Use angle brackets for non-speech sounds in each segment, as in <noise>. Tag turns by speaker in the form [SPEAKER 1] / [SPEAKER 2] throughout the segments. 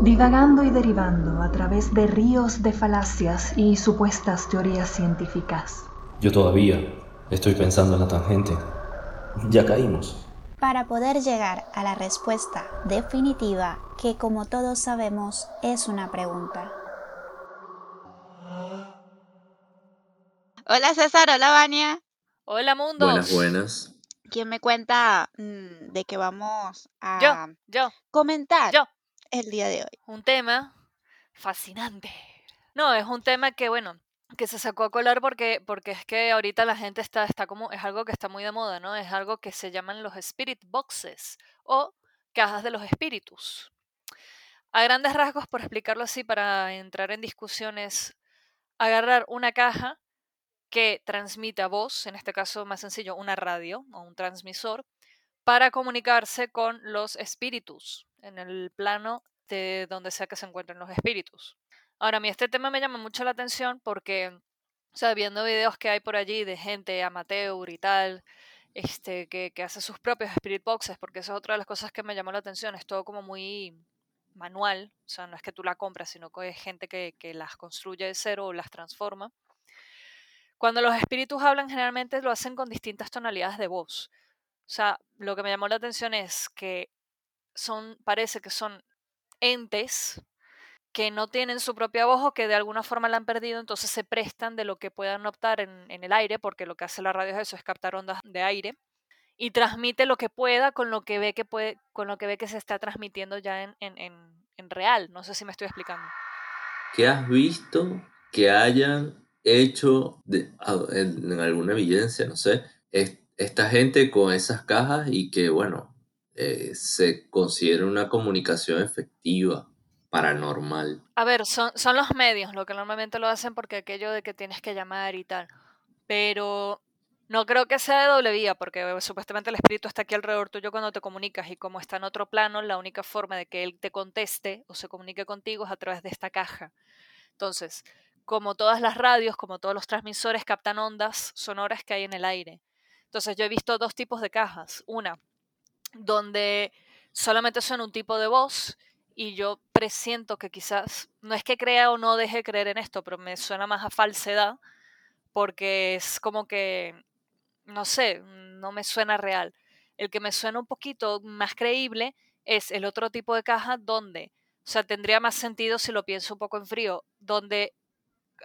[SPEAKER 1] divagando y derivando a través de ríos de falacias y supuestas teorías científicas.
[SPEAKER 2] Yo todavía estoy pensando en la tangente. Ya caímos.
[SPEAKER 3] Para poder llegar a la respuesta definitiva, que como todos sabemos es una pregunta.
[SPEAKER 4] Hola César, hola Vania.
[SPEAKER 5] Hola mundo.
[SPEAKER 2] Buenas, buenas.
[SPEAKER 4] ¿Quién me cuenta mm, de que vamos a
[SPEAKER 5] Yo, yo,
[SPEAKER 4] comentar
[SPEAKER 5] yo.
[SPEAKER 4] El día de hoy?
[SPEAKER 5] Un tema fascinante. No, es un tema que, bueno, que se sacó a colar porque, porque es que ahorita la gente está, está como, es algo que está muy de moda, ¿no? Es algo que se llaman los spirit boxes o cajas de los espíritus. A grandes rasgos, por explicarlo así, para entrar en discusiones, agarrar una caja que transmita voz, en este caso más sencillo, una radio o un transmisor, para comunicarse con los espíritus en el plano de donde sea que se encuentren los espíritus. Ahora, a mí este tema me llama mucho la atención porque, o sea, viendo videos que hay por allí de gente amateur y tal, este, que, que hace sus propios spirit boxes, porque esa es otra de las cosas que me llamó la atención, es todo como muy manual, o sea, no es que tú la compras, sino que es gente que, que las construye de cero o las transforma. Cuando los espíritus hablan, generalmente lo hacen con distintas tonalidades de voz. O sea, lo que me llamó la atención es que son, parece que son entes que no tienen su propia voz o que de alguna forma la han perdido, entonces se prestan de lo que puedan optar en, el aire, porque lo que hace la radio es eso, es captar ondas de aire, y transmite lo que pueda con lo que ve que puede, con lo que ve que se está transmitiendo ya en, en, en, real. No sé si me estoy explicando.
[SPEAKER 2] ¿Qué has visto que hayan hecho de- en, alguna evidencia, no sé, esta gente con esas cajas y que, bueno, eh, se considera una comunicación efectiva, paranormal?
[SPEAKER 5] A ver, son, son los medios lo que normalmente lo hacen porque aquello de que tienes que llamar y tal. Pero no creo que sea de doble vía, porque eh, supuestamente el espíritu está aquí alrededor tuyo cuando te comunicas y como está en otro plano, la única forma de que él te conteste o se comunique contigo es a través de esta caja. Entonces, como todas las radios, como todos los transmisores captan ondas sonoras que hay en el aire. Entonces, yo he visto dos tipos de cajas. Una, donde solamente suena un tipo de voz y yo presiento que quizás, no es que crea o no deje de creer en esto, pero me suena más a falsedad porque es como que, no sé, no me suena real. El que me suena un poquito más creíble es el otro tipo de caja donde, o sea, tendría más sentido si lo pienso un poco en frío, donde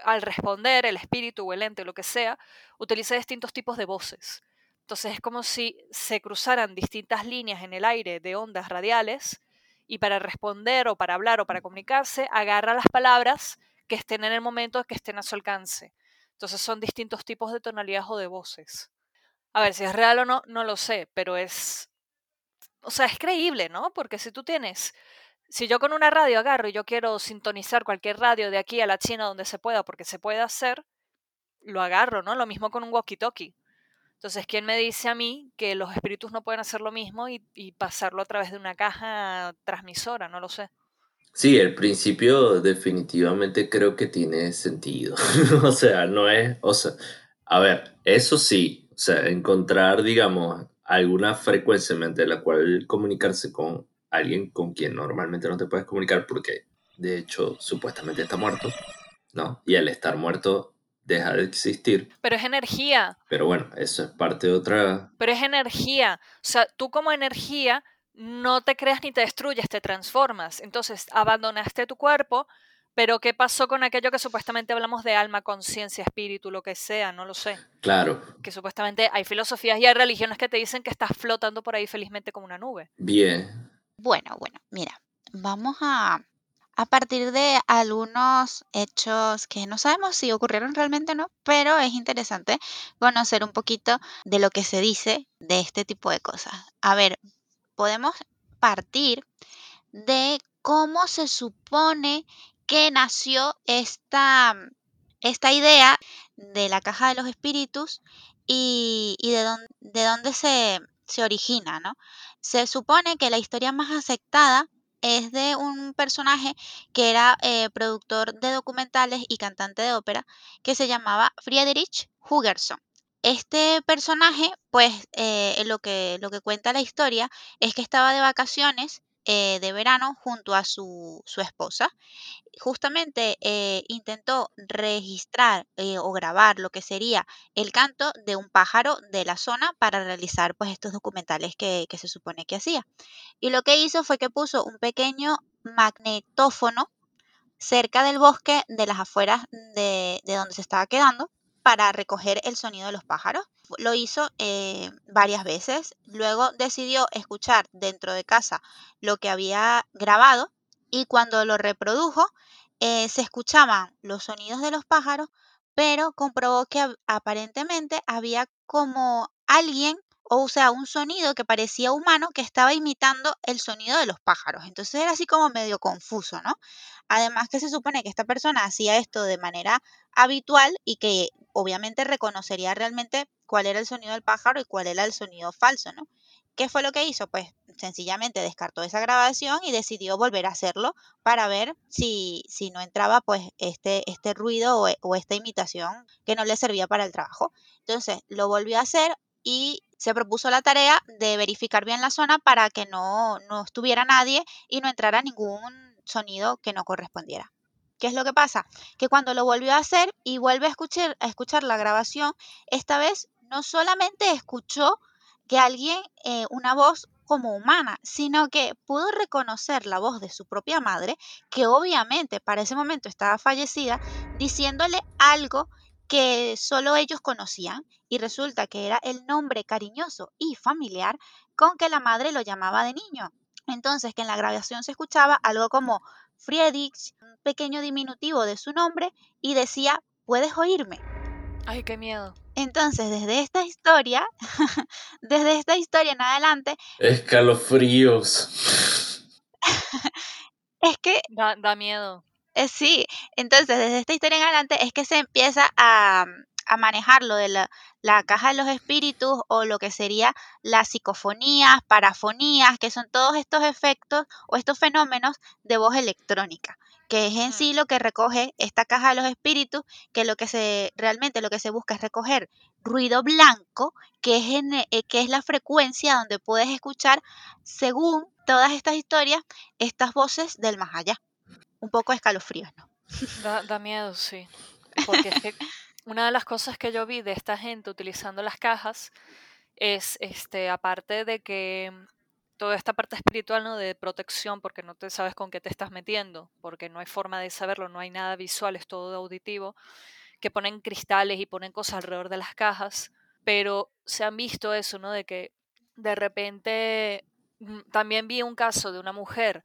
[SPEAKER 5] al responder el espíritu o el ente, lo que sea, utiliza distintos tipos de voces. Entonces es como si se cruzaran distintas líneas en el aire de ondas radiales y para responder o para hablar o para comunicarse, agarra las palabras que estén en el momento que estén a su alcance. Entonces son distintos tipos de tonalidades o de voces. A ver, si es real o no, no lo sé, pero es... O sea, es creíble, ¿no? Porque si tú tienes... Si yo con una radio agarro y yo quiero sintonizar cualquier radio de aquí a la China donde se pueda, porque se puede hacer, lo agarro, ¿no? Lo mismo con un walkie-talkie. Entonces, ¿quién me dice a mí que los espíritus no pueden hacer lo mismo y, y pasarlo a través de una caja transmisora? No lo sé.
[SPEAKER 2] Sí, el principio definitivamente creo que tiene sentido. <laughs> O sea, no es, o sea, a ver, eso sí, o sea, encontrar, digamos, alguna frecuencia mediante la cual comunicarse con alguien con quien normalmente no te puedes comunicar porque, de hecho, supuestamente está muerto, ¿no? Y al estar muerto deja de existir.
[SPEAKER 5] Pero es energía,
[SPEAKER 2] Pero bueno, eso es parte de otra...
[SPEAKER 5] pero es energía. O sea, tú como energía no te creas ni te destruyes, te transformas. Entonces, abandonaste tu cuerpo, pero ¿qué pasó con aquello que supuestamente hablamos de alma, conciencia, espíritu, lo que sea? No lo sé.
[SPEAKER 2] Claro,
[SPEAKER 5] Que supuestamente hay filosofías y hay religiones que te dicen que estás flotando por ahí felizmente como una nube.
[SPEAKER 2] bien.
[SPEAKER 4] Bueno, bueno, mira, vamos a, a partir de algunos hechos que no sabemos si ocurrieron realmente o no, pero es interesante conocer un poquito de lo que se dice de este tipo de cosas. A ver, podemos partir de cómo se supone que nació esta, esta idea de la caja de los espíritus y, y de, dónde, de dónde se, se origina, ¿no? Se supone que la historia más aceptada es de un personaje que era eh, productor de documentales y cantante de ópera que se llamaba Friedrich Hugerson. Este personaje, pues eh, lo, que, lo que cuenta la historia es que estaba de vacaciones eh, de verano junto a su, su esposa. Justamente eh, intentó registrar eh, o grabar lo que sería el canto de un pájaro de la zona para realizar pues estos documentales que, que se supone que hacía. Y lo que hizo fue que puso un pequeño magnetófono cerca del bosque de las afueras de, de donde se estaba quedando para recoger el sonido de los pájaros. Lo hizo eh, varias veces. Luego decidió escuchar dentro de casa lo que había grabado y cuando lo reprodujo eh, se escuchaban los sonidos de los pájaros, pero comprobó que aparentemente había como alguien o sea, un sonido que parecía humano que estaba imitando el sonido de los pájaros. Entonces era así como medio confuso, ¿no? Además que se supone que esta persona hacía esto de manera habitual y que obviamente reconocería realmente cuál era el sonido del pájaro y cuál era el sonido falso, ¿no? ¿Qué fue lo que hizo? Pues sencillamente descartó esa grabación y decidió volver a hacerlo para ver si, si no entraba pues este, este ruido o, o esta imitación que no le servía para el trabajo. Entonces lo volvió a hacer y se propuso la tarea de verificar bien la zona para que no, no estuviera nadie y no entrara ningún sonido que no correspondiera. ¿Qué es lo que pasa? Que cuando lo volvió a hacer y vuelve a escuchar, a escuchar la grabación, esta vez no solamente escuchó que alguien, eh, una voz como humana, sino que pudo reconocer la voz de su propia madre, que obviamente para ese momento estaba fallecida, diciéndole algo que solo ellos conocían y resulta que era el nombre cariñoso y familiar con que la madre lo llamaba de niño. Entonces que en la grabación se escuchaba algo como Friedrich, un pequeño diminutivo de su nombre, y decía, ¿puedes oírme?
[SPEAKER 5] Ay, qué miedo.
[SPEAKER 4] Entonces, desde esta historia, <laughs> desde esta historia en adelante...
[SPEAKER 2] Escalofríos. <laughs>
[SPEAKER 4] es que...
[SPEAKER 5] Da, da miedo.
[SPEAKER 4] Eh, sí, entonces desde esta historia en adelante es que se empieza a, a manejar lo de la, la, caja de los espíritus o lo que sería las psicofonías, parafonías, que son todos estos efectos o estos fenómenos de voz electrónica, que es en sí lo que recoge esta caja de los espíritus, que lo que se realmente lo que se busca es recoger ruido blanco, que es, en, eh, que es la frecuencia donde puedes escuchar, según todas estas historias, estas voces del más allá un poco escalofríos, ¿no?
[SPEAKER 5] Da, miedo, sí. Porque es que una de las cosas que yo vi de esta gente utilizando las cajas es, este, aparte de que toda esta parte espiritual, ¿no? De protección, porque no te sabes con qué te estás metiendo, porque no hay forma de saberlo, no hay nada visual, es todo auditivo, que ponen cristales y ponen cosas alrededor de las cajas, pero se han visto eso, ¿no? De que de repente mm, también vi un caso de una mujer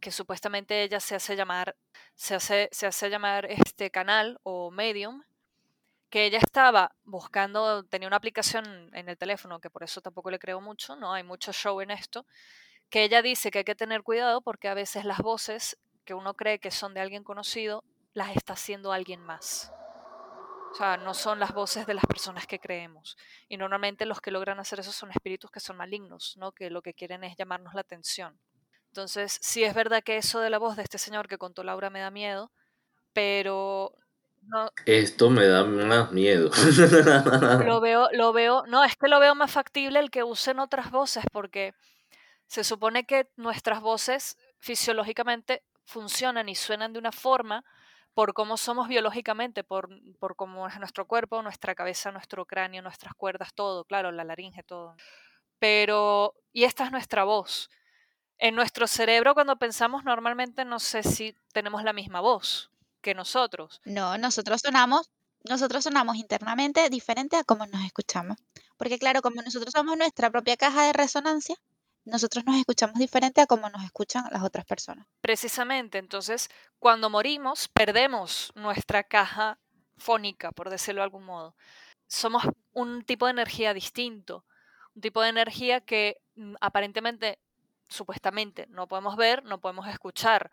[SPEAKER 5] que supuestamente ella se hace llamar, se hace, se hace llamar este canal o medium, que ella estaba buscando, tenía una aplicación en el teléfono, que por eso tampoco le creo mucho, ¿no? Hay mucho show en esto, que ella dice que hay que tener cuidado porque a veces las voces que uno cree que son de alguien conocido, las está haciendo alguien más. O sea, no son las voces de las personas que creemos. Y normalmente los que logran hacer eso son espíritus que son malignos, ¿no? Que lo que quieren es llamarnos la atención. Entonces, sí es verdad que eso de la voz de este señor que contó Laura me da miedo, pero no.
[SPEAKER 2] Esto me da más miedo.
[SPEAKER 5] Lo <laughs> veo, lo veo, no, es que lo veo más factible el que usen otras voces, porque se supone que nuestras voces fisiológicamente funcionan y suenan de una forma por cómo somos biológicamente, por, por cómo es nuestro cuerpo, nuestra cabeza, nuestro cráneo, nuestras cuerdas, todo, claro, la laringe, todo. Pero, y esta es nuestra voz en nuestro cerebro cuando pensamos normalmente no sé si tenemos la misma voz que nosotros.
[SPEAKER 4] No, nosotros sonamos, nosotros sonamos internamente diferente a cómo nos escuchamos. Porque claro, como nosotros somos nuestra propia caja de resonancia, nosotros nos escuchamos diferente a cómo nos escuchan las otras personas.
[SPEAKER 5] Precisamente, entonces, cuando morimos, perdemos nuestra caja fónica, por decirlo de algún modo. Somos un tipo de energía distinto, un tipo de energía que mm, aparentemente supuestamente no podemos ver, no podemos escuchar.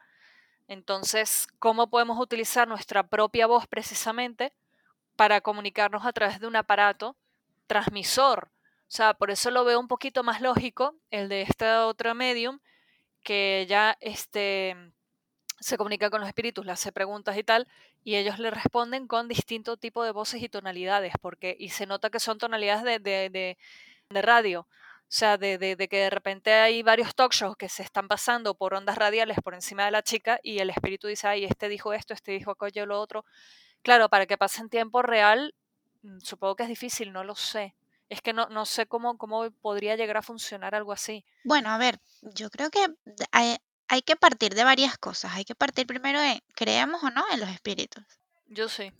[SPEAKER 5] Entonces, ¿cómo podemos utilizar nuestra propia voz precisamente para comunicarnos a través de un aparato transmisor? O sea, por eso lo veo un poquito más lógico el de esta otra medium, que ya este, se comunica con los espíritus, le hace preguntas y tal, y ellos le responden con distinto tipo de voces y tonalidades, porque, y se nota que son tonalidades de, de, de, de radio. O sea, de, de, de, que de repente hay varios talk shows que se están pasando por ondas radiales por encima de la chica y el espíritu dice, ay, este dijo esto, este dijo aquello, lo otro. Claro, para que pase en tiempo real, mm, supongo que es difícil, no lo sé. Es que no, no sé cómo, cómo podría llegar a funcionar algo así.
[SPEAKER 4] Bueno, a ver, yo creo que hay, hay que partir de varias cosas. Hay que partir primero de, ¿creemos o no en los espíritus?
[SPEAKER 5] Yo sí.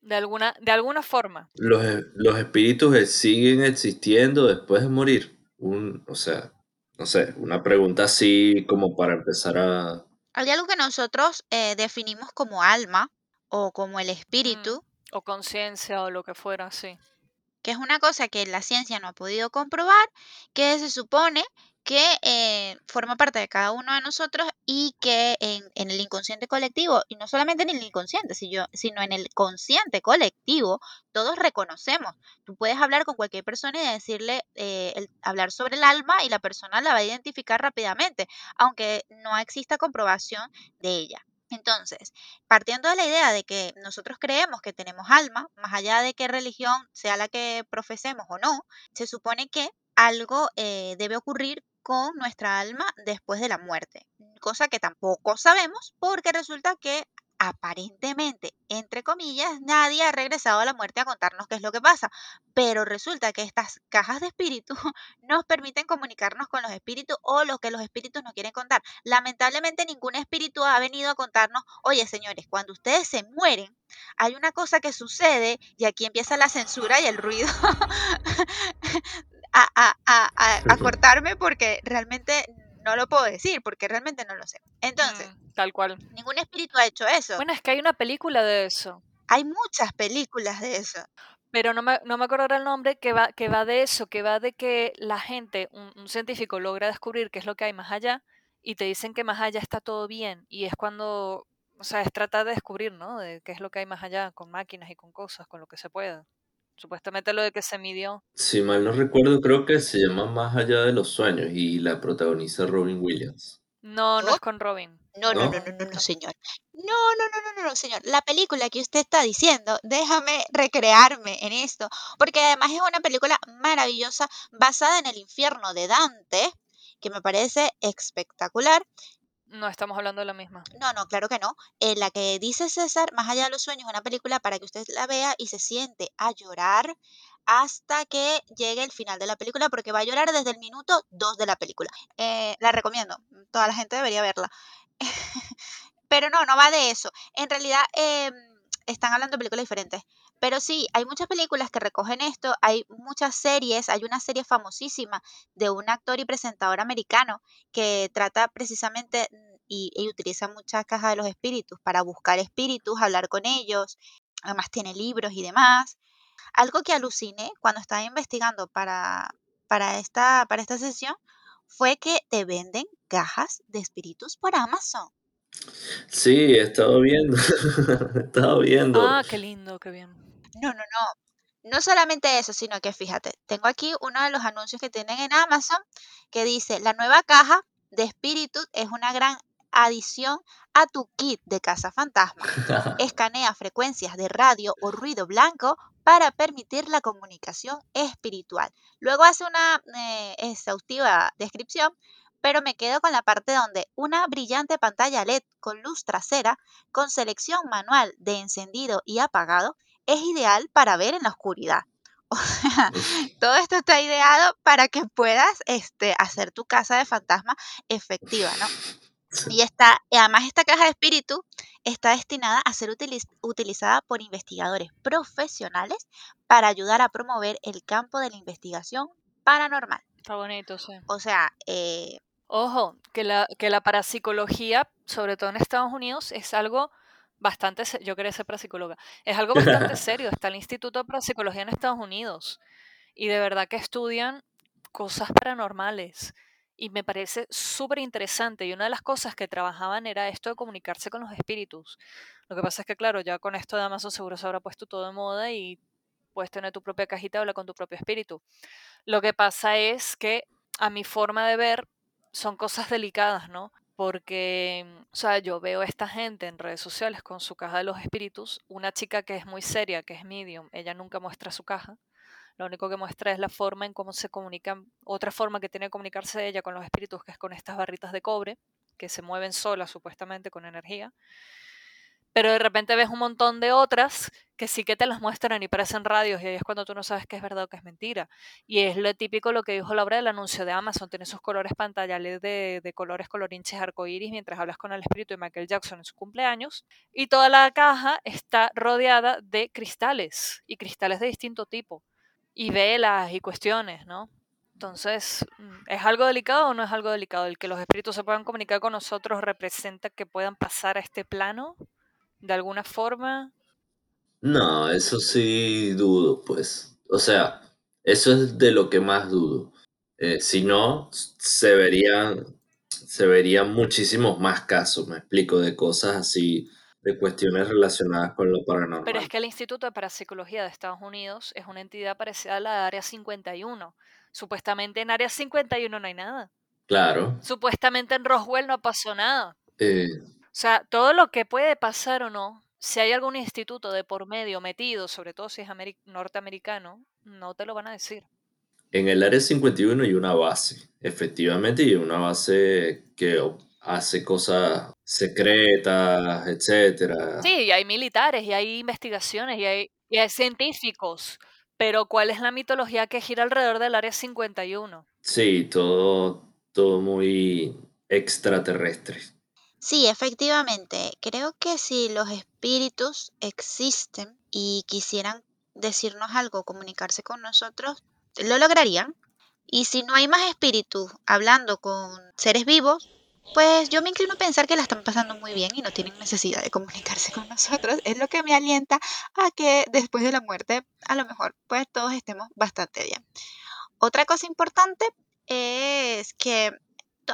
[SPEAKER 5] De alguna, de alguna forma.
[SPEAKER 2] Los, los espíritus siguen existiendo después de morir. Un, o sea, no sé, una pregunta así como para empezar a...
[SPEAKER 4] Hay algo que nosotros eh, definimos como alma o como el espíritu.
[SPEAKER 5] Mm, o conciencia o lo que fuera, sí
[SPEAKER 4] que es una cosa que la ciencia no ha podido comprobar, que se supone que eh, forma parte de cada uno de nosotros y que en, en, el inconsciente colectivo, y no solamente en el inconsciente, sino, en el consciente colectivo, todos reconocemos. Tú puedes hablar con cualquier persona y decirle, eh, hablar sobre el alma y la persona la va a identificar rápidamente, aunque no exista comprobación de ella. Entonces, partiendo de la idea de que nosotros creemos que tenemos alma, más allá de qué religión sea la que profesemos o no, se supone que algo eh, debe ocurrir con nuestra alma después de la muerte, cosa que tampoco sabemos porque resulta que aparentemente, entre comillas, nadie ha regresado a la muerte a contarnos qué es lo que pasa, pero resulta que estas cajas de espíritus <laughs> nos permiten comunicarnos con los espíritus o lo que los espíritus nos quieren contar. Lamentablemente ningún espíritu ha venido a contarnos, oye señores, cuando ustedes se mueren, hay una cosa que sucede y aquí empieza la censura y el ruido <laughs> <laughs> a, a, a, a cortarme porque realmente no lo puedo decir porque realmente no lo sé. Entonces,
[SPEAKER 5] mm, tal cual.
[SPEAKER 4] Ningún espíritu ha hecho eso.
[SPEAKER 5] Bueno, es que hay una película de eso.
[SPEAKER 4] Hay muchas películas de eso.
[SPEAKER 5] Pero no me, no me acuerdo el nombre que va, que va de eso, que va de que la gente, un, un científico logra descubrir qué es lo que hay más allá y te dicen que más allá está todo bien. Y es cuando, o sea, es tratar de descubrir, ¿no? De qué es lo que hay más allá con máquinas y con cosas, con lo que se pueda. Supuestamente lo de que se midió.
[SPEAKER 2] Si mal no recuerdo, creo que se llama Más allá de los sueños y la protagoniza Robin Williams.
[SPEAKER 5] No, no, es con Robin.
[SPEAKER 4] No, no, no, no, no, no, señor. No, no, no, no, no, señor. La película que usted está diciendo, déjame recrearme en esto, porque además es una película maravillosa basada en el infierno de Dante, que me parece espectacular.
[SPEAKER 5] No estamos hablando de la misma.
[SPEAKER 4] No, no, claro que no. En la que dice César, Más allá de los sueños, una película para que usted la vea y se siente a llorar hasta que llegue el final de la película, porque va a llorar desde el minuto 2 de la película. Eh, la recomiendo, toda la gente debería verla. <laughs> Pero no, no va de eso. En realidad, eh, están hablando de películas diferentes. Pero sí, hay muchas películas que recogen muchas series, hay una serie famosísima de un actor y presentador americano que trata precisamente y, y utiliza muchas cajas de los espíritus para buscar espíritus, hablar con ellos, además tiene libros y demás. Algo que aluciné cuando estaba investigando para, para, esta, para esta sesión fue que te venden cajas de espíritus por Amazon.
[SPEAKER 2] Sí, he estado viendo. <laughs> he estado viendo.
[SPEAKER 5] Ah, qué lindo, qué bien.
[SPEAKER 4] No, no, no. No solamente eso, sino que fíjate, tengo aquí uno de los anuncios que tienen en Amazon que dice, la nueva caja de espíritus es una gran adición a tu kit de casa fantasma. <laughs> Escanea frecuencias de radio o ruido blanco para permitir la comunicación espiritual. Luego hace una eh, exhaustiva descripción pero me quedo con la parte donde una brillante pantalla LED con luz trasera, con selección manual de encendido y apagado, es ideal para ver en la oscuridad. <laughs> O sea, todo esto está ideado para que puedas este, hacer tu casa de fantasma efectiva, ¿no? Y está, además esta caja de espíritu está destinada a ser utilizada por investigadores profesionales para ayudar a promover el campo de la investigación paranormal.
[SPEAKER 5] Está bonito, sí.
[SPEAKER 4] O sea, eh,
[SPEAKER 5] Ojo, que la, que la parapsicología, sobre todo en Estados Unidos, es algo bastante, yo quería ser parapsicóloga, es algo bastante <laughs> serio. Está el Instituto de Parapsicología en Estados Unidos y de verdad que estudian cosas paranormales y me parece súper interesante. Y una de las cosas que trabajaban era esto de comunicarse con los espíritus. Lo que pasa es que, claro, ya con esto de Amazon seguro se habrá puesto todo de moda y puedes tener tu propia cajita y hablar con tu propio espíritu. Lo que pasa es que, a mi forma de ver, son cosas delicadas, ¿no? Porque, o sea, yo veo a esta gente en redes sociales con su caja de los espíritus, una chica que es muy seria, que es medium, ella nunca muestra su caja, Lo único que muestra es la forma en cómo se comunican, otra forma que tiene de comunicarse ella con los espíritus, que es con estas barritas de cobre, que se mueven solas supuestamente con energía pero de repente ves un montón de otras que sí que te las muestran y parecen radios y ahí es cuando tú no sabes qué es verdad o qué es mentira. Y es lo típico lo que dijo Laura del anuncio de Amazon, tiene sus colores pantallales de, de colores colorinches arcoíris mientras hablas con el espíritu de Michael Jackson en su cumpleaños y toda la caja está rodeada de cristales y cristales de distinto tipo y velas y cuestiones, ¿no? Entonces, mm, ¿es algo delicado o no es algo delicado? El que los espíritus se puedan comunicar con nosotros representa que puedan pasar a este plano de alguna forma.
[SPEAKER 2] No, eso sí dudo, pues. O sea, eso es de lo que más dudo. Eh, si no, se verían, se verían muchísimos más casos, me explico, de cosas así, de cuestiones relacionadas con lo paranormal.
[SPEAKER 5] Pero es que el Instituto de Parapsicología de Estados Unidos es una entidad parecida a la de Área 51. Supuestamente en Área 51 no hay nada.
[SPEAKER 2] Claro.
[SPEAKER 5] Supuestamente en Roswell no pasó nada.
[SPEAKER 2] Eh,
[SPEAKER 5] sea, todo lo que puede pasar o no, si hay algún instituto de por medio metido, sobre todo si es norteamericano, no te lo van a decir.
[SPEAKER 2] En el área 51 hay una base, efectivamente, y una base que hace cosas secretas, etcétera.
[SPEAKER 5] Sí, y hay militares, y hay investigaciones, y hay, y hay científicos. Pero ¿cuál es la mitología que gira alrededor del área 51?
[SPEAKER 2] Sí, todo, todo muy extraterrestre.
[SPEAKER 4] Sí, efectivamente. Creo que si los espíritus existen y quisieran decirnos algo, comunicarse con nosotros, lo lograrían. Y si no hay más espíritus hablando con seres vivos, pues yo me inclino a pensar que la están pasando muy bien y no tienen necesidad de comunicarse con nosotros. Es lo que me alienta a que después de la muerte, a lo mejor, pues todos estemos bastante bien. Otra cosa importante es que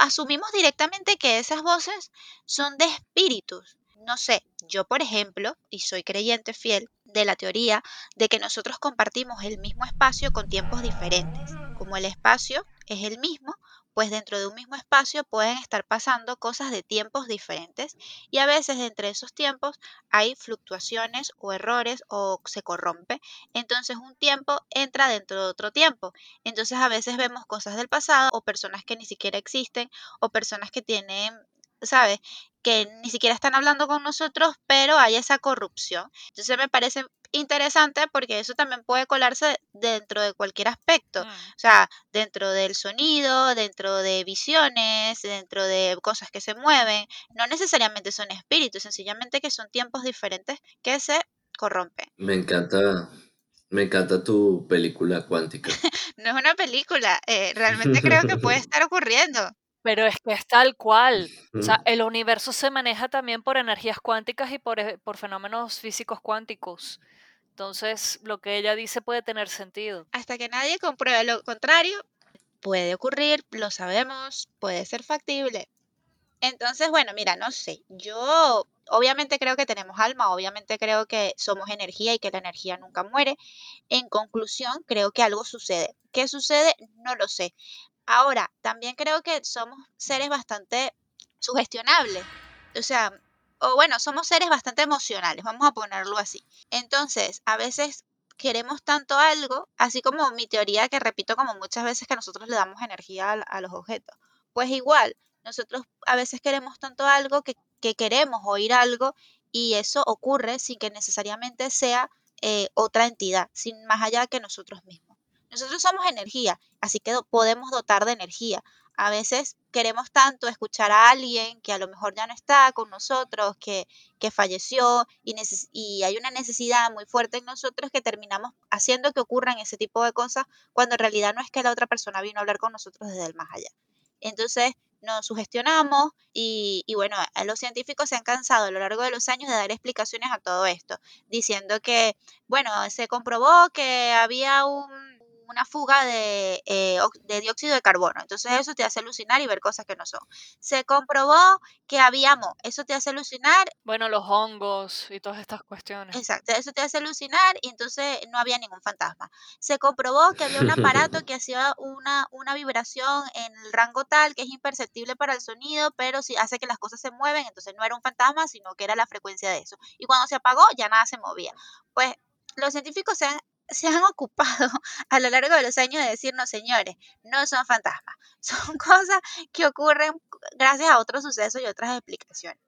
[SPEAKER 4] asumimos directamente que esas voces son de espíritus. No sé, yo por ejemplo, y soy creyente fiel de la teoría de que nosotros compartimos el mismo espacio con tiempos diferentes. Como el espacio es el mismo, pues dentro de un mismo espacio pueden estar pasando cosas de tiempos diferentes y a veces entre esos tiempos hay fluctuaciones o errores o se corrompe. Entonces un tiempo entra dentro de otro tiempo. Entonces a veces vemos cosas del pasado o personas que ni siquiera existen o personas que tienen, ¿sabes? que ni siquiera están hablando con nosotros, pero hay esa corrupción. Entonces me parece interesante porque eso también puede colarse dentro de cualquier aspecto,
[SPEAKER 5] Mm.
[SPEAKER 4] o sea, dentro del sonido, dentro de visiones, dentro de cosas que se mueven, no necesariamente son espíritus, sencillamente que son tiempos diferentes que se corrompen.
[SPEAKER 2] Me encanta, me encanta tu película cuántica. <laughs>
[SPEAKER 4] No es una película, eh, realmente creo que puede <laughs> estar ocurriendo.
[SPEAKER 5] Pero es que es tal cual. O sea, <laughs> el universo se maneja también por energías cuánticas y por, e- por fenómenos físicos cuánticos. Entonces, lo que ella dice puede tener sentido.
[SPEAKER 4] Hasta que nadie compruebe lo contrario, puede ocurrir, lo sabemos, puede ser factible. Entonces, bueno, mira, no sé, yo obviamente creo que tenemos alma, obviamente creo que somos energía y que la energía nunca muere. En conclusión, creo que algo sucede. ¿Qué sucede? No lo sé. Ahora, también creo que somos seres bastante sugestionables. O sea, o bueno, somos seres bastante emocionales, vamos a ponerlo así. Entonces, a veces queremos tanto algo, así como mi teoría que repito como muchas veces que nosotros le damos energía a, los objetos. Pues igual, nosotros a veces queremos tanto algo que, que queremos oír algo y eso ocurre sin que necesariamente sea eh, otra entidad, sin más allá que nosotros mismos. Nosotros somos energía, así que podemos dotar de energía. A veces queremos tanto escuchar a alguien que a lo mejor ya no está con nosotros, que, que falleció y, neces- y hay una necesidad muy fuerte en nosotros que terminamos haciendo que ocurran ese tipo de cosas cuando en realidad no es que la otra persona vino a hablar con nosotros desde el más allá. Entonces nos sugestionamos y, y bueno, los científicos se han cansado a lo largo de los años de dar explicaciones a todo esto, diciendo que, bueno, se comprobó que había un- una fuga de, eh, de dióxido de carbono, entonces eso te hace alucinar y ver cosas que no son. Se comprobó que habíamos, eso te hace alucinar
[SPEAKER 5] Bueno, los hongos y todas estas cuestiones.
[SPEAKER 4] Exacto, eso te hace alucinar y entonces no había ningún fantasma. Se comprobó que había un aparato <laughs> que hacía una, una vibración en el rango tal que es imperceptible para el sonido, pero sí hace que las cosas se mueven, entonces no era un fantasma, sino que era la frecuencia de eso. Y cuando se apagó ya nada se movía. Pues los científicos se han se han ocupado <laughs> a lo largo de los años de decirnos, señores, no son fantasmas, <laughs> son cosas que ocurren gracias a otros sucesos y otras explicaciones.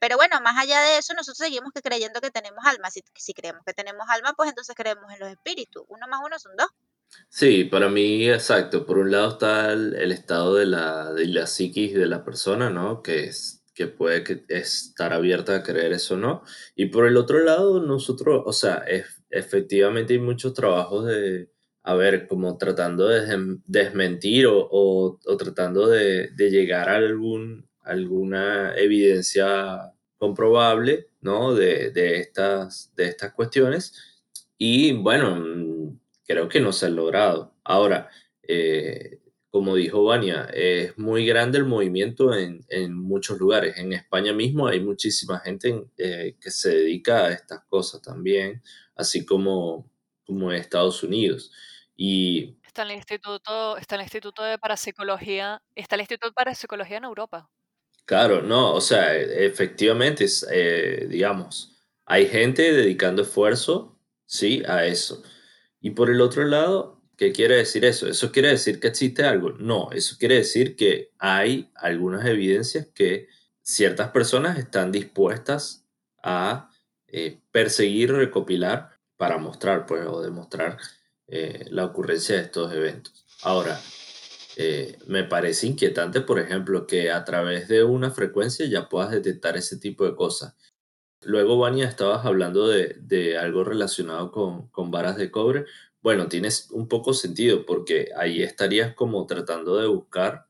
[SPEAKER 4] Pero bueno, más allá de eso, nosotros seguimos que creyendo que tenemos alma. Si, si creemos que tenemos alma, pues entonces creemos en los espíritus. Uno más uno son dos.
[SPEAKER 2] Sí, para mí, exacto. Por un lado está el, el estado de la, de la psiquis de la persona, ¿no? Que, es, que puede que estar abierta a creer eso no. Y por el otro lado, nosotros, o sea, es- efectivamente hay muchos trabajos de, a ver, como tratando de desm- desmentir o, o- tratando de, llegar a algún, alguna evidencia comprobable, ¿no? De, de estas, de estas cuestiones. Y bueno, creo que no se ha logrado. Ahora, eh, como dijo Vania, es muy grande el movimiento en, en muchos lugares. En España mismo hay muchísima gente en- eh, que se dedica a estas cosas también, así como, como en Estados Unidos. Y
[SPEAKER 5] Está en el Instituto, está el Instituto de Parapsicología, está el Instituto de Parapsicología en Europa.
[SPEAKER 2] Claro, no, o sea, e- efectivamente, es, eh, digamos, hay gente dedicando esfuerzo, sí, a eso. Y por el otro lado, ¿qué quiere decir eso? ¿Eso quiere decir que existe algo? No, eso quiere decir que hay algunas evidencias que ciertas personas están dispuestas a eh, perseguir recopilar para mostrar, pues, o demostrar eh, la ocurrencia de estos eventos. Ahora, eh, me parece inquietante, por ejemplo, que a través de una frecuencia ya puedas detectar ese tipo de cosas. Luego, Vania, estabas hablando de, de algo relacionado con, con varas de cobre. Bueno, tienes un poco sentido porque ahí estarías como tratando de buscar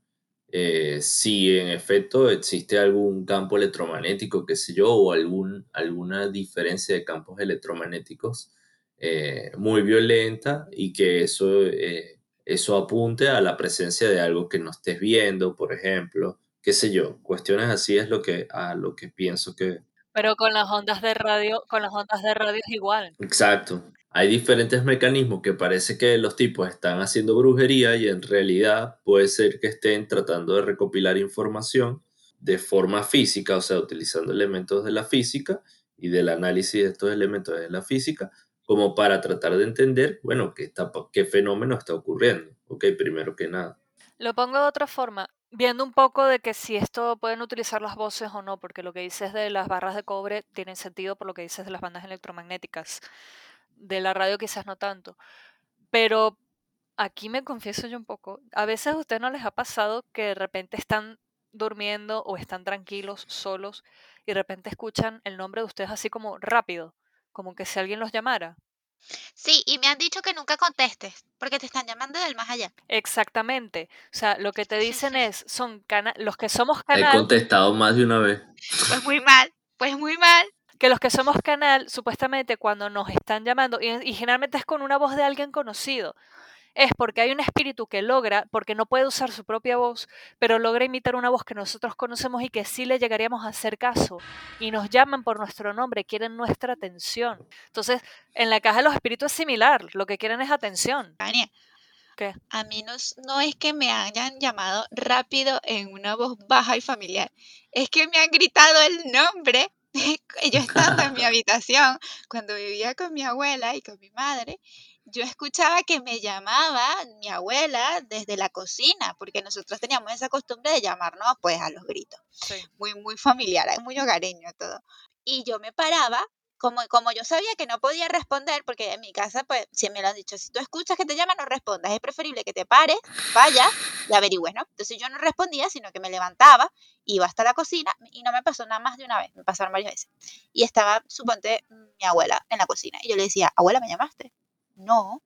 [SPEAKER 2] eh, si en efecto existe algún campo electromagnético, qué sé yo, o algún, alguna diferencia de campos electromagnéticos eh, muy violenta y que eso, eh, eso apunte a la presencia de algo que no estés viendo, por ejemplo, qué sé yo, cuestiones así es lo que, a lo que pienso que...
[SPEAKER 5] Pero con las ondas de radio, con las ondas de radio es igual.
[SPEAKER 2] Exacto. Hay diferentes mecanismos que parece que los tipos están haciendo brujería y en realidad puede ser que estén tratando de recopilar información de forma física, o sea, utilizando elementos de la física y del análisis de estos elementos de la física, como para tratar de entender, bueno, qué, fenómeno está ocurriendo. Ok, primero que nada.
[SPEAKER 5] Lo pongo de otra forma, viendo un poco de que si esto pueden utilizar las voces o no, porque lo que dices de las barras de cobre tiene sentido por lo que dices de las bandas electromagnéticas. De la radio quizás no tanto. Pero aquí me confieso yo un poco. A veces a ustedes no les ha pasado que de repente están durmiendo o están tranquilos, solos, y de repente escuchan el nombre de ustedes así como rápido, como que si alguien los llamara.
[SPEAKER 4] Sí, y me han dicho que nunca contestes, porque te están llamando del más allá.
[SPEAKER 5] Exactamente. O sea, lo que te dicen es, son cana los que somos
[SPEAKER 2] He
[SPEAKER 5] canal,
[SPEAKER 2] contestado más de una vez.
[SPEAKER 4] Pues muy mal, pues muy mal.
[SPEAKER 5] Que los que somos canal, supuestamente cuando nos están llamando, y, y generalmente es con una voz de alguien conocido, es porque hay un espíritu que logra, porque no puede usar su propia voz, pero logra imitar una voz que nosotros conocemos y que sí le llegaríamos a hacer caso. Y nos llaman por nuestro nombre, quieren nuestra atención. Entonces, en la caja de los espíritus es similar, lo que quieren es atención. ¿Qué?
[SPEAKER 4] a mí no es que me hayan llamado rápido en una voz baja y familiar, es que me han gritado el nombre. <laughs> Yo estando en mi <laughs> habitación, cuando vivía con mi abuela y con mi madre, yo escuchaba que me llamaba mi abuela desde la cocina, porque nosotros teníamos esa costumbre de llamarnos pues a los gritos.
[SPEAKER 5] Sí.
[SPEAKER 4] muy, muy familiar, es muy hogareño todo. Y yo me paraba, como, como yo sabía que no podía responder, porque en mi casa, pues, siempre me lo han dicho, si tú escuchas que te llaman, no respondas, es preferible que te pares, vayas y averigües, ¿no? Entonces yo no respondía, sino que me levantaba, iba hasta la cocina, y no me pasó nada más de una vez, me pasaron varias veces. Y estaba, suponte, mi abuela en la cocina, y yo le decía, abuela, ¿me llamaste? No,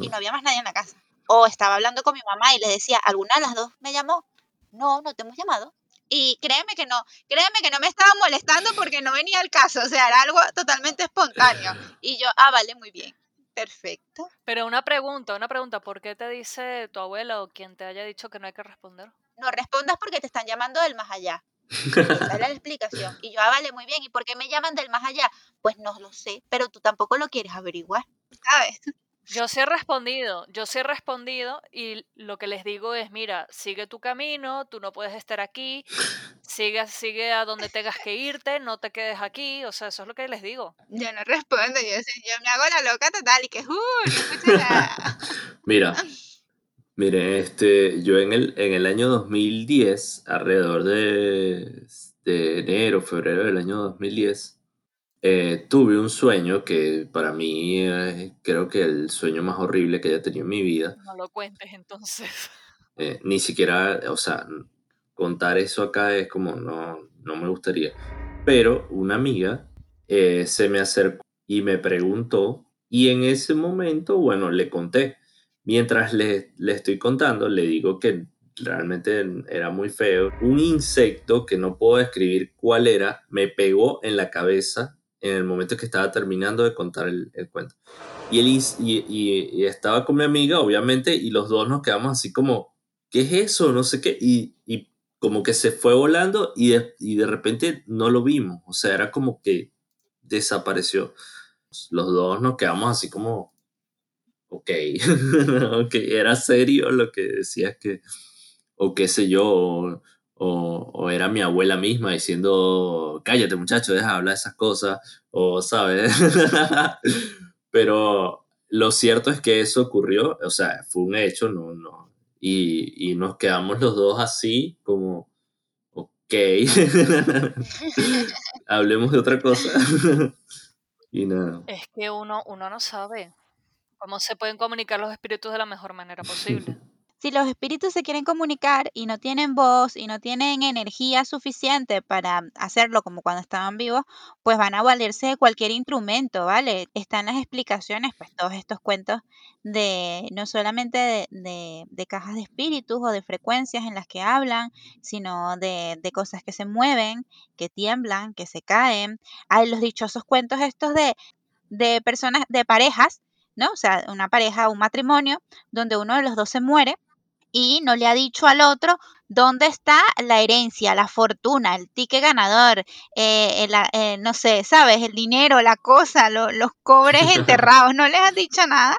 [SPEAKER 4] y no había más nadie en la casa. O estaba hablando con mi mamá y le decía, ¿alguna de las dos me llamó? No, no te hemos llamado. Y créeme que no, créeme que no me estaba molestando porque no venía al caso, o sea, era algo totalmente espontáneo. Y yo, ah, vale, muy bien, perfecto.
[SPEAKER 5] Pero una pregunta, una pregunta, ¿por qué te dice tu abuela o quien te haya dicho que no hay que responder?
[SPEAKER 4] No respondas porque te están llamando del más allá. Esa era la explicación. <laughs> Y yo, ah, vale, muy bien. ¿Y por qué me llaman del más allá? Pues no lo sé, pero tú tampoco lo quieres averiguar, ¿sabes?
[SPEAKER 5] Yo sí he respondido, yo sí he respondido y lo que les digo es, mira, sigue tu camino, tú no puedes estar aquí, sigue, sigue a donde tengas que irte, no te quedes aquí, o sea, eso es lo que les digo.
[SPEAKER 4] Yo no respondo, yo, yo me hago la loca total y que, uh. <laughs>
[SPEAKER 2] Mira, mire, este, yo en el, en el año 2010, alrededor de, de enero, febrero del año 2010, eh, tuve un sueño que para mí es creo que el sueño más horrible que haya tenido en mi vida.
[SPEAKER 5] No lo cuentes entonces.
[SPEAKER 2] Eh, ni siquiera, o sea, contar eso acá es como, no, no me gustaría. Pero una amiga eh, se me acercó y me preguntó y en ese momento, bueno, le conté. Mientras le, le estoy contando, le digo que realmente era muy feo. Un insecto que no puedo describir cuál era, me pegó en la cabeza en el momento que estaba terminando de contar el, cuento. Y, él, y, estaba con mi amiga, obviamente, y los dos nos quedamos así como, ¿qué es eso? No sé qué. Y, como que se fue volando y de, y de repente no lo vimos. O sea, era como que desapareció. Los dos nos quedamos así como, ok, <laughs> ok, era serio lo que decías que, o qué sé yo, o, era mi abuela misma diciendo, cállate muchacho, deja de hablar de esas cosas, o sabes. <laughs> Pero lo cierto es que eso ocurrió, o sea, fue un hecho, no, no. Y, y nos quedamos los dos así, como, ok, <laughs> hablemos de otra cosa. <laughs> y nada.
[SPEAKER 5] Es que uno, uno no sabe cómo se pueden comunicar los espíritus de la mejor manera posible.
[SPEAKER 4] Si los espíritus se quieren comunicar y no tienen voz y no tienen energía suficiente para hacerlo como cuando estaban vivos, pues van a valerse de cualquier instrumento, ¿vale? Están las explicaciones, pues todos estos cuentos de no solamente de, cajas de espíritus o de frecuencias en las que hablan, sino de, de cosas que se mueven, que tiemblan, que se caen. Hay los dichosos cuentos estos de, de personas, de parejas ¿no? O sea, una pareja, un matrimonio, donde uno de los dos se muere y no le ha dicho al otro dónde está la herencia, la fortuna, el ticket ganador, eh, eh, no sé, ¿sabes? El dinero, la cosa, los <laughs> cobres enterrados, no les ha dicho nada.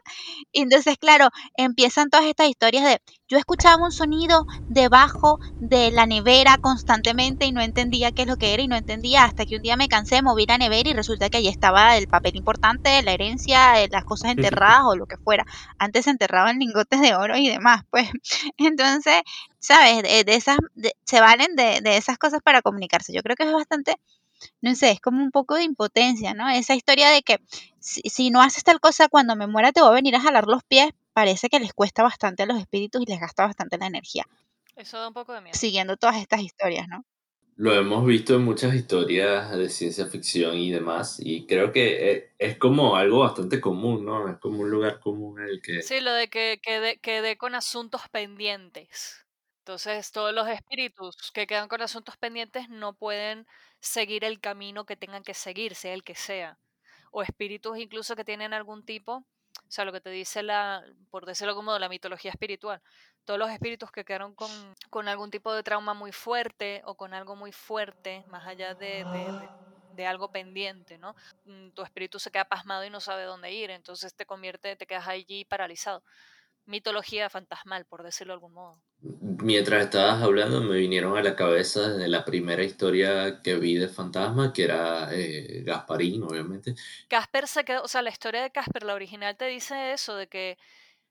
[SPEAKER 4] Y entonces, claro, empiezan todas estas historias de, yo escuchaba un sonido debajo de la nevera constantemente y no entendía qué es lo que era y no entendía hasta que un día me cansé, moví la nevera y resulta que allí estaba el papel importante, la herencia, eh, las cosas enterradas o lo que fuera. Antes se enterraban lingotes de oro y demás, pues. <laughs> Entonces, ¿sabes? De, esas, se valen de, esas cosas para comunicarse. Yo creo que es bastante, no sé, es como un poco de impotencia, ¿no? Esa historia de que si, no haces tal cosa cuando me muera te voy a venir a jalar los pies, parece que les cuesta bastante a los espíritus y les gasta bastante la energía.
[SPEAKER 5] Eso da un poco de miedo.
[SPEAKER 4] Siguiendo todas estas historias, ¿no?
[SPEAKER 2] Lo hemos visto en muchas historias de ciencia ficción y demás, y creo que e, es, como algo bastante común, ¿no? Es como un lugar común en el que...
[SPEAKER 5] Sí, lo de que quede con asuntos pendientes. Entonces, todos los espíritus que quedan con asuntos pendientes no pueden seguir el camino que tengan que seguir, sea el que sea. O espíritus incluso que tienen algún tipo, o sea, lo que te dice la, por decirlo como la mitología espiritual, todos los espíritus que quedaron con, con algún tipo de trauma muy fuerte o con algo muy fuerte, más allá de, de, de algo pendiente, ¿no? Mm, tu espíritu se queda pasmado y no sabe dónde ir, entonces te convierte, te quedas allí paralizado mitología fantasmal, por decirlo de algún modo.
[SPEAKER 2] Mientras estabas hablando, me vinieron a la cabeza de la primera historia que vi de fantasma, que era eh, Gasparín, obviamente.
[SPEAKER 5] Casper se quedó, o sea, la historia de Casper, la original, te dice eso, de que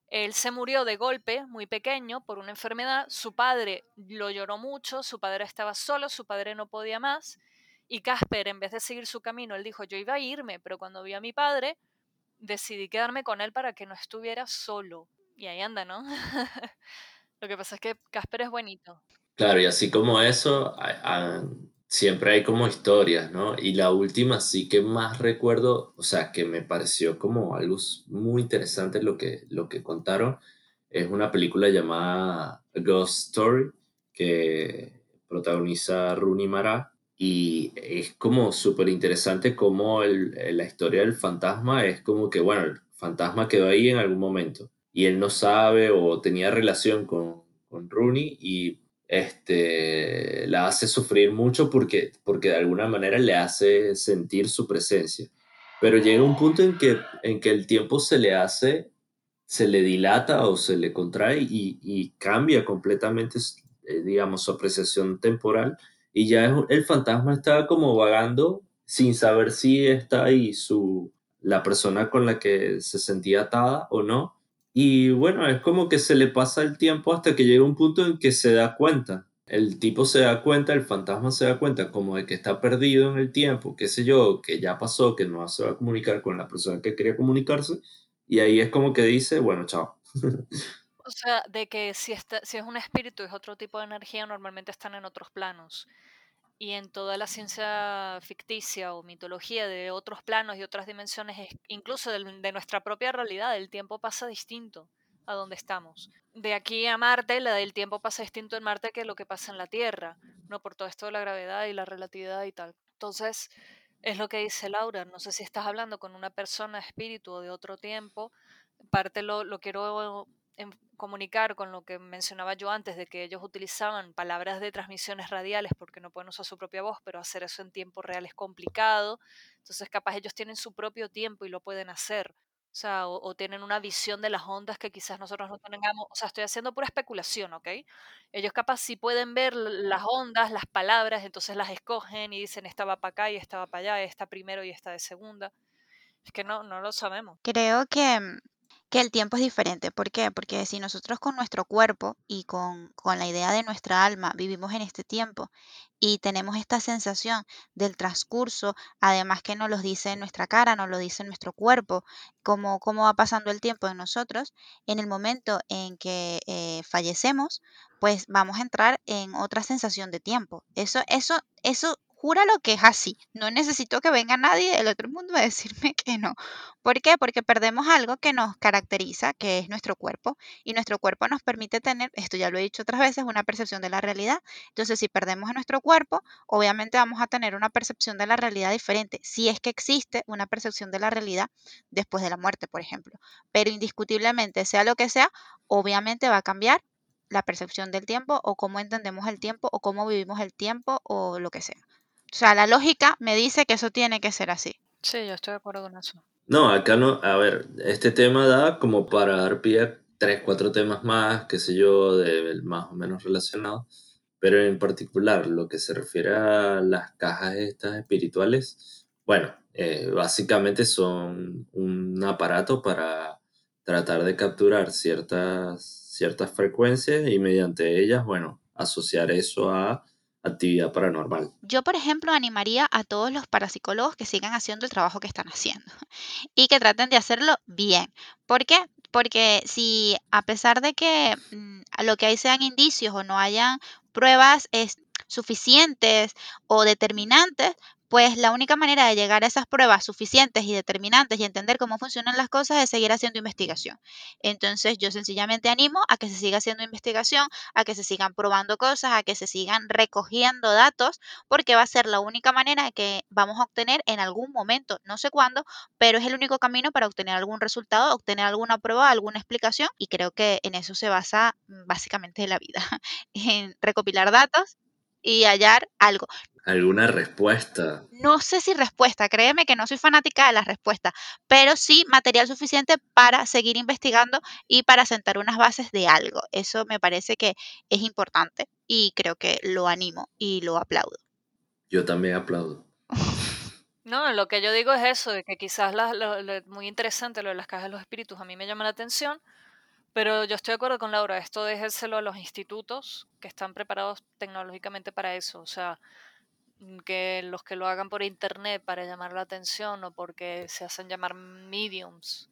[SPEAKER 5] él se murió de golpe, muy pequeño, por una enfermedad. Su padre lo lloró mucho, su padre estaba solo, su padre no podía más. Y Casper, en vez de seguir su camino, él dijo, yo iba a irme, pero cuando vi a mi padre, decidí quedarme con él para que no estuviera solo. Y ahí anda, ¿no? <laughs> Lo que pasa es que Casper es bonito.
[SPEAKER 2] Claro, y así como eso, siempre hay como historias, ¿no? Y la última sí que más recuerdo, o sea, que me pareció como algo muy interesante lo que, lo que contaron, es una película llamada Ghost Story, que protagoniza Rooney Mara, y es como súper interesante como la historia del fantasma es como que, bueno, el fantasma quedó ahí en algún momento y él no sabe o tenía relación con, con Rooney y este, la hace sufrir mucho porque, porque de alguna manera le hace sentir su presencia. Pero llega un punto en que, en que el tiempo se le hace se le dilata o se le contrae y, y cambia completamente, eh, digamos, su apreciación temporal y ya el fantasma está como vagando sin saber si está ahí su, la persona con la que se sentía atada o no. Y bueno, es como que se le pasa el tiempo hasta que llega un punto en que se da cuenta. El tipo se da cuenta, el fantasma se da cuenta como de que está perdido en el tiempo, qué sé yo, que ya pasó, que no se va a comunicar con la persona que quería comunicarse. Y ahí es como que dice, bueno, chao. <laughs>
[SPEAKER 5] O sea, de que si, está, si es un espíritu, es otro tipo de energía, normalmente están en otros planos. Y en toda la ciencia ficticia o mitología de otros planos y otras dimensiones, incluso de, nuestra propia realidad, el tiempo pasa distinto a donde estamos. De aquí a Marte, la del tiempo pasa distinto en Marte que lo que pasa en la Tierra, ¿no? Por todo esto de la gravedad y la relatividad y tal. Entonces, es lo que dice Laura. No sé si estás hablando con una persona, espíritu o de otro tiempo. Parte lo, lo quiero comunicar con lo que mencionaba yo antes, de que ellos utilizaban palabras de transmisiones radiales porque no pueden usar su propia voz, pero hacer eso en tiempo real es complicado. Entonces, capaz ellos tienen su propio tiempo y lo pueden hacer. O o, tienen una visión de las ondas que quizás nosotros no tengamos. O sea, estoy haciendo pura especulación, ¿ok? Ellos capaz sí pueden ver las ondas, las palabras, entonces las escogen y dicen esta va para acá y esta va para allá, esta primero y esta de segunda. Es que no, no lo sabemos.
[SPEAKER 4] Creo que mm, que el tiempo es diferente. ¿Por qué? Porque si nosotros con nuestro cuerpo y con, con la idea de nuestra alma vivimos en este tiempo y tenemos esta sensación del transcurso, además que nos lo dice en nuestra cara, nos lo dice en nuestro cuerpo, cómo, cómo va pasando el tiempo en nosotros, en el momento en que eh, fallecemos, pues vamos a entrar en otra sensación de tiempo. Eso, eso, eso lo que es así. No necesito que venga nadie del otro mundo a decirme <laughs> que no. ¿Por qué? Porque perdemos algo que nos caracteriza, que es nuestro cuerpo. Y nuestro cuerpo nos permite tener, esto ya lo he dicho otras veces, una percepción de la realidad. Entonces, si perdemos a nuestro cuerpo, obviamente vamos a tener una percepción de la realidad diferente. Si es que existe una percepción de la realidad después de la muerte, por ejemplo. Pero indiscutiblemente, sea lo que sea, obviamente va a cambiar la percepción del tiempo o cómo entendemos el tiempo o cómo vivimos el tiempo o lo que sea. O sea, la lógica me dice que eso tiene que ser así.
[SPEAKER 5] Sí, yo estoy de acuerdo con eso.
[SPEAKER 2] No, acá no, a ver, este tema da como para dar pie a tres, cuatro temas más, qué sé yo, de más o menos relacionados, pero en particular lo que se refiere a las cajas estas espirituales, bueno, eh, básicamente son un aparato para tratar de capturar ciertas, ciertas frecuencias y mediante ellas, bueno, asociar eso a actividad paranormal.
[SPEAKER 4] Yo, por ejemplo, animaría a todos los parapsicólogos que sigan haciendo el trabajo que están haciendo <laughs> y que traten de hacerlo bien. ¿Por qué? Porque si a pesar de que mm, lo que hay sean indicios o no hayan pruebas es, suficientes o determinantes, pues la única manera de llegar a esas pruebas suficientes y determinantes y entender cómo funcionan las cosas es seguir haciendo investigación. Entonces yo sencillamente animo a que se siga haciendo investigación, a que se sigan probando cosas, a que se sigan recogiendo datos, porque va a ser la única manera que vamos a obtener en algún momento, no sé cuándo, pero es el único camino para obtener algún resultado, obtener alguna prueba, alguna explicación y creo que en eso se basa mm, básicamente la vida, <laughs> en recopilar datos y hallar algo.
[SPEAKER 2] ¿Alguna respuesta?
[SPEAKER 4] No sé si respuesta, créeme que no soy fanática de las respuestas, pero sí material suficiente para seguir investigando y para sentar unas bases de algo. Eso me parece que es importante y creo que lo animo y lo aplaudo.
[SPEAKER 2] Yo también aplaudo.
[SPEAKER 5] No, lo que yo digo es eso, de que quizás muy interesante lo de las cajas de los espíritus a mí me llama la atención, pero yo estoy de acuerdo con Laura, esto déjeselo a los institutos que están preparados tecnológicamente para eso, o sea, Mm, que los que lo hagan por internet para llamar la atención o porque se hacen llamar mediums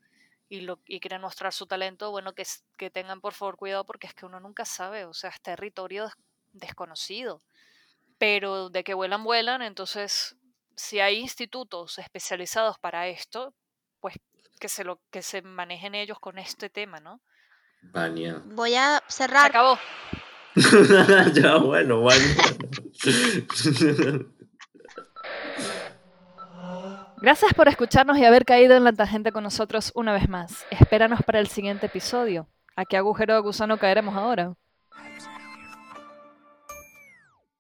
[SPEAKER 5] y, lo, y quieren mostrar su talento, bueno, que, que tengan por favor cuidado porque es que uno nunca sabe, o sea, es territorio desconocido. Pero de que vuelan, vuelan, entonces si hay institutos especializados para esto, pues que se, lo, que se manejen ellos con este tema, ¿no?
[SPEAKER 4] Voy a cerrar. Se
[SPEAKER 5] acabó. <laughs>
[SPEAKER 2] ya, bueno, bueno. <laughs>
[SPEAKER 5] Gracias por escucharnos y haber caído en la tangente con nosotros una vez más. Espéranos para el siguiente episodio. ¿A qué agujero de gusano caeremos ahora?